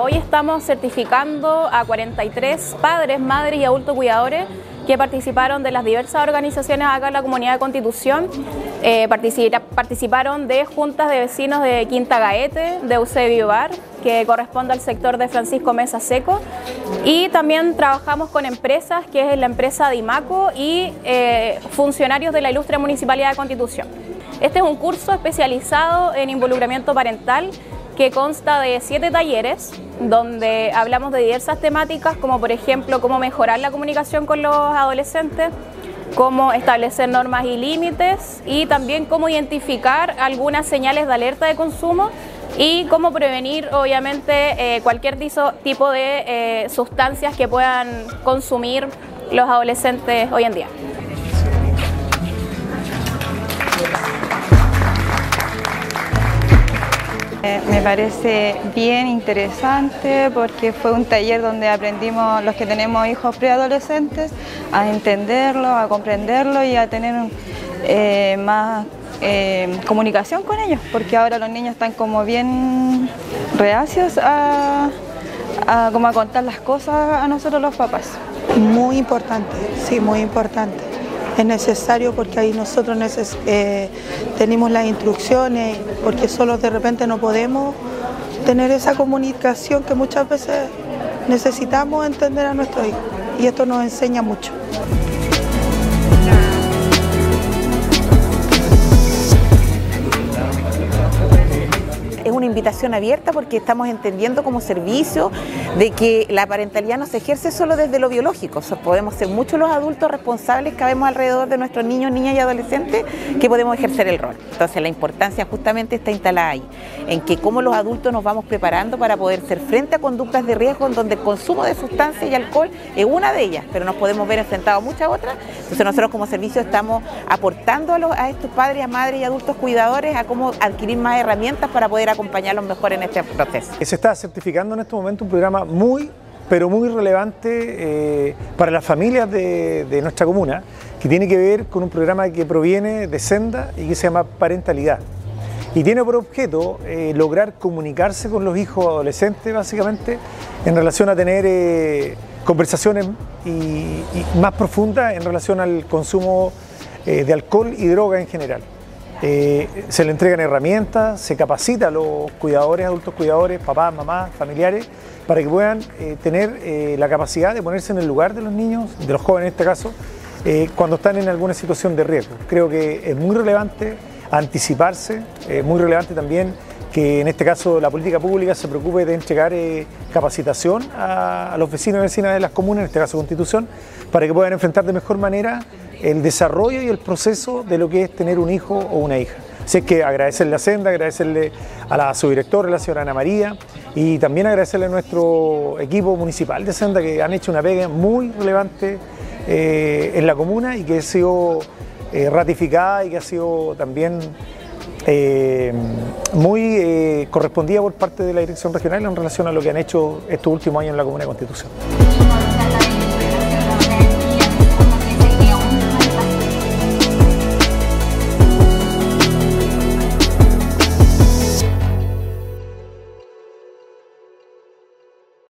Hoy estamos certificando a 43 padres, madres y adultos cuidadores que participaron de las diversas organizaciones acá en la comunidad de Constitución. Eh, participaron de juntas de vecinos de Quinta Gaete, de Eusebio Bar, que corresponde al sector de Francisco Mesa Seco, y también trabajamos con empresas, que es la empresa Dimaco, y eh, funcionarios de la Ilustre Municipalidad de Constitución. Este es un curso especializado en involucramiento parental que consta de siete talleres donde hablamos de diversas temáticas como por ejemplo cómo mejorar la comunicación con los adolescentes, cómo establecer normas y límites y también cómo identificar algunas señales de alerta de consumo y cómo prevenir obviamente eh, cualquier tipo de eh, sustancias que puedan consumir los adolescentes hoy en día. Me parece bien interesante porque fue un taller donde aprendimos los que tenemos hijos preadolescentes a entenderlo, a comprenderlo y a tener eh, más eh, comunicación con ellos, porque ahora los niños están como bien reacios a, como a contar las cosas a nosotros los papás. Muy importante, sí, muy importante es necesario porque ahí nosotros eh, tenemos las instrucciones, porque solo de repente no podemos tener esa comunicación que muchas veces necesitamos entender a nuestro hijo y esto nos enseña mucho. Invitación abierta porque estamos entendiendo como servicio de que la parentalidad no se ejerce solo desde lo biológico, podemos ser muchos los adultos responsables que vemos alrededor de nuestros niños, niñas y adolescentes que podemos ejercer el rol. Entonces la importancia justamente está instalada ahí, en que cómo los adultos nos vamos preparando para poder ser frente a conductas de riesgo en donde el consumo de sustancias y alcohol es una de ellas, pero nos podemos ver enfrentados a muchas otras. Entonces nosotros como servicio estamos aportando a, a estos padres, a madres y adultos cuidadores a cómo adquirir más herramientas para poder en este proceso. Se está certificando en este momento un programa muy, pero muy relevante eh, para las familias de, nuestra comuna, que tiene que ver con un programa que proviene de Senda y que se llama Parentalidad. Y tiene por objeto eh, lograr comunicarse con los hijos adolescentes, básicamente, en relación a tener eh, conversaciones más profundas en relación al consumo de alcohol y droga en general. Eh, se le entregan herramientas, se capacita a los cuidadores, adultos cuidadores, papás, mamás, familiares, para que puedan eh, tener eh, la capacidad de ponerse en el lugar de los niños, de los jóvenes en este caso, cuando están en alguna situación de riesgo. Creo que es muy relevante anticiparse, es muy relevante también que en este caso la política pública se preocupe de entregar capacitación a, a los vecinos y vecinas de las comunas, en este caso Constitución, para que puedan enfrentar de mejor manera el desarrollo y el proceso de lo que es tener un hijo o una hija. Así que agradecerle a Senda, agradecerle a la subdirectora, la señora Ana María, y también agradecerle a nuestro equipo municipal de Senda que han hecho una pega muy relevante eh, en la comuna y que ha sido eh, ratificada y que ha sido también eh, muy correspondida por parte de la Dirección Regional en relación a lo que han hecho estos últimos años en la Comuna de Constitución.